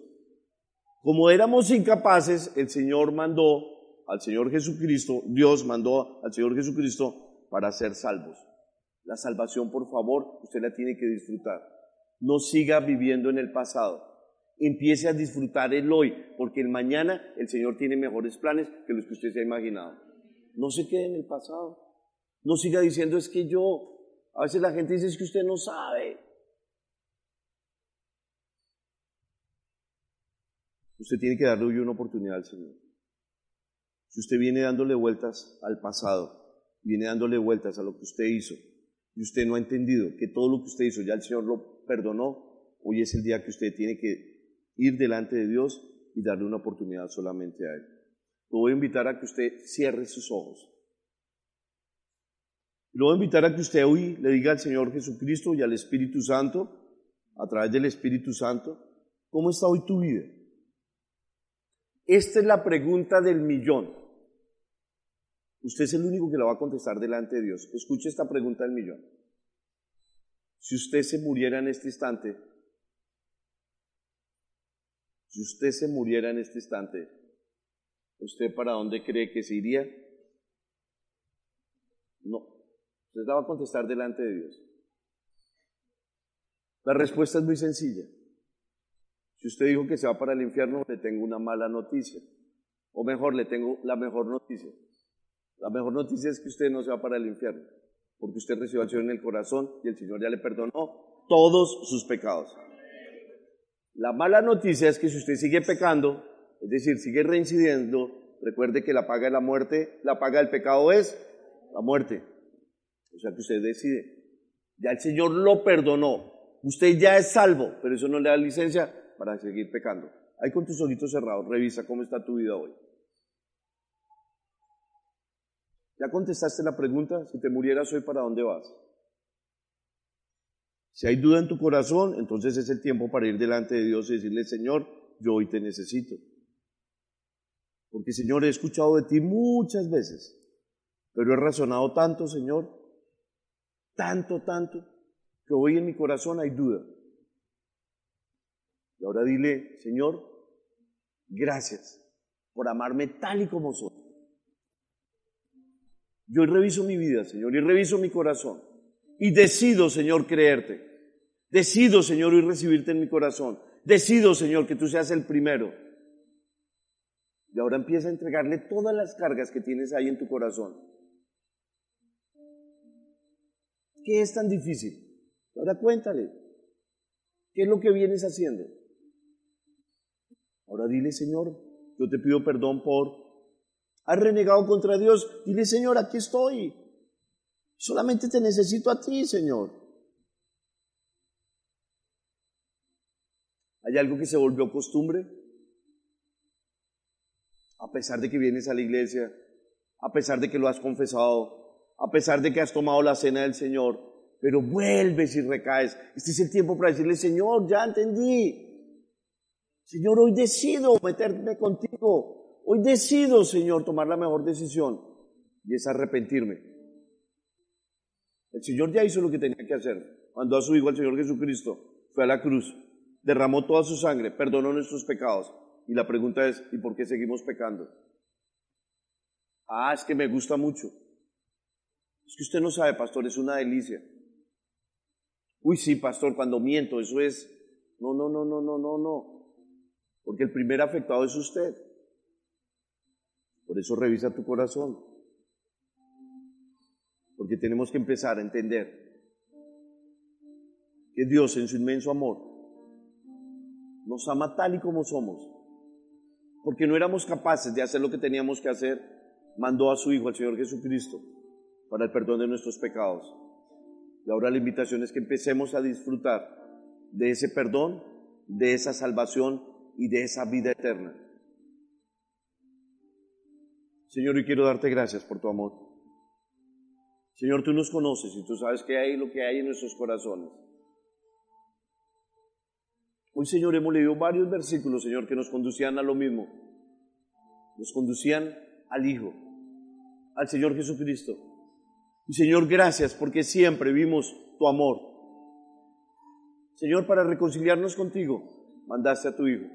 Como éramos incapaces, el Señor mandó al Señor Jesucristo, Dios mandó al Señor Jesucristo para ser salvos. La salvación, por favor, usted la tiene que disfrutar. No siga viviendo en el pasado. Empiece a disfrutar el hoy, porque el mañana el Señor tiene mejores planes que los que usted se ha imaginado. No se quede en el pasado. No siga diciendo es que yo. A veces la gente dice es que usted no sabe. Usted tiene que darle hoy una oportunidad al Señor. Si usted viene dándole vueltas al pasado, viene dándole vueltas a lo que usted hizo, y usted no ha entendido que todo lo que usted hizo ya el Señor lo perdonó, hoy es el día que usted tiene que ir delante de Dios y darle una oportunidad solamente a Él. Lo voy a invitar a que usted cierre sus ojos. Lo voy a invitar a que usted hoy le diga al Señor Jesucristo y al Espíritu Santo, a través del Espíritu Santo, ¿cómo está hoy tu vida? Esta es la pregunta del millón. Usted es el único que la va a contestar delante de Dios. Escuche esta pregunta del millón. Si usted se muriera en este instante, si usted se muriera en este instante, ¿usted para dónde cree que se iría? No. Usted la va a contestar delante de Dios. La respuesta es muy sencilla. Si usted dijo que se va para el infierno, le tengo una mala noticia. O mejor, le tengo la mejor noticia. La mejor noticia es que usted no se va para el infierno, porque usted recibió al Señor en el corazón y el Señor ya le perdonó todos sus pecados. La mala noticia es que si usted sigue pecando, es decir, sigue reincidiendo, recuerde que la paga de la muerte, la paga del pecado es la muerte. O sea que usted decide. Ya el Señor lo perdonó. Usted ya es salvo, pero eso no le da licencia para seguir pecando. Ahí con tus ojitos cerrados, revisa cómo está tu vida hoy. ¿Ya contestaste la pregunta? Si te murieras hoy, ¿para dónde vas? Si hay duda en tu corazón, entonces es el tiempo para ir delante de Dios y decirle, Señor, yo hoy te necesito. Porque, Señor, he escuchado de ti muchas veces, pero he razonado tanto, Señor, tanto, tanto, que hoy en mi corazón hay duda. Y ahora dile, Señor, gracias por amarme tal y como soy. Yo reviso mi vida, Señor, y reviso mi corazón. Y decido, Señor, creerte. Decido, Señor, y recibirte en mi corazón. Decido, Señor, que tú seas el primero. Y ahora empieza a entregarle todas las cargas que tienes ahí en tu corazón. ¿Qué es tan difícil? Ahora cuéntale. ¿Qué es lo que vienes haciendo? Ahora dile, Señor, yo te pido perdón por has renegado contra Dios, dile, Señor, aquí estoy. Solamente te necesito a ti, Señor. ¿Hay algo que se volvió costumbre? A pesar de que vienes a la iglesia, a pesar de que lo has confesado, a pesar de que has tomado la cena del Señor, pero vuelves y recaes. Este es el tiempo para decirle, Señor, ya entendí. Señor, hoy decido meterme contigo. Hoy decido, Señor, tomar la mejor decisión y es arrepentirme. El Señor ya hizo lo que tenía que hacer. Mandó a su Hijo, al Señor Jesucristo, fue a la cruz, derramó toda su sangre, perdonó nuestros pecados. Y la pregunta es, ¿y por qué seguimos pecando? Ah, es que me gusta mucho. Es que usted no sabe, pastor, es una delicia. Uy, sí, pastor, cuando miento, eso es... No, no, no, no, no, no, no. Porque el primer afectado es usted. Por eso revisa tu corazón. Porque tenemos que empezar a entender que Dios en su inmenso amor nos ama tal y como somos. Porque no éramos capaces de hacer lo que teníamos que hacer, mandó a su Hijo, al Señor Jesucristo, para el perdón de nuestros pecados. Y ahora la invitación es que empecemos a disfrutar de ese perdón, de esa salvación y de esa vida eterna. Señor, y quiero darte gracias por tu amor. Señor, tú nos conoces y tú sabes qué hay lo que hay en nuestros corazones. Hoy, Señor, hemos leído varios versículos, Señor, que nos conducían a lo mismo. Nos conducían al Hijo, al Señor Jesucristo. Y Señor, gracias porque siempre vimos tu amor. Señor, para reconciliarnos contigo, mandaste a tu Hijo,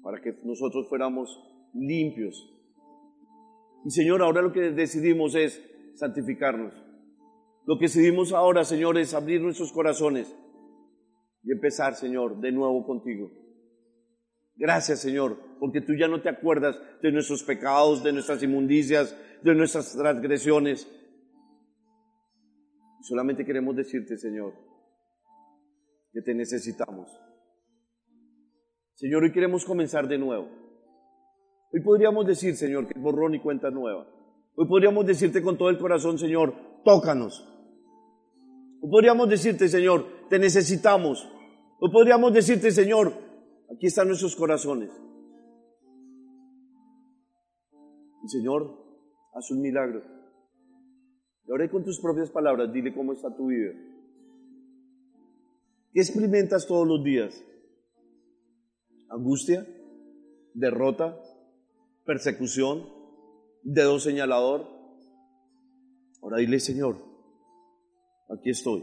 para que nosotros fuéramos limpios, y Señor, ahora lo que decidimos es santificarnos. Lo que decidimos ahora, Señor, es abrir nuestros corazones y empezar, Señor, de nuevo contigo. Gracias, Señor, porque tú ya no te acuerdas de nuestros pecados, de nuestras inmundicias, de nuestras transgresiones. Solamente queremos decirte, Señor, que te necesitamos. Señor, hoy queremos comenzar de nuevo. Hoy podríamos decir, Señor, que es borrón y cuenta nueva. Hoy podríamos decirte con todo el corazón, Señor, tócanos. Hoy podríamos decirte, Señor, te necesitamos. Hoy podríamos decirte, Señor, aquí están nuestros corazones. Y Señor, haz un milagro. Y ahora con tus propias palabras, dile cómo está tu vida. ¿Qué experimentas todos los días? ¿Angustia? ¿Derrota? ¿Persecución? ¿Dedo señalador? Ahora dile, Señor, aquí estoy.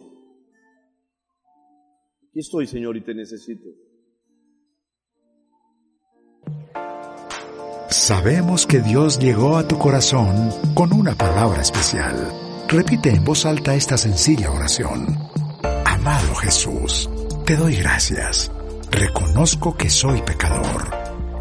Aquí estoy, Señor, y te necesito. Sabemos que Dios llegó a tu corazón con una palabra especial. Repite en voz alta esta sencilla oración. Amado Jesús, te doy gracias. Reconozco que soy pecador,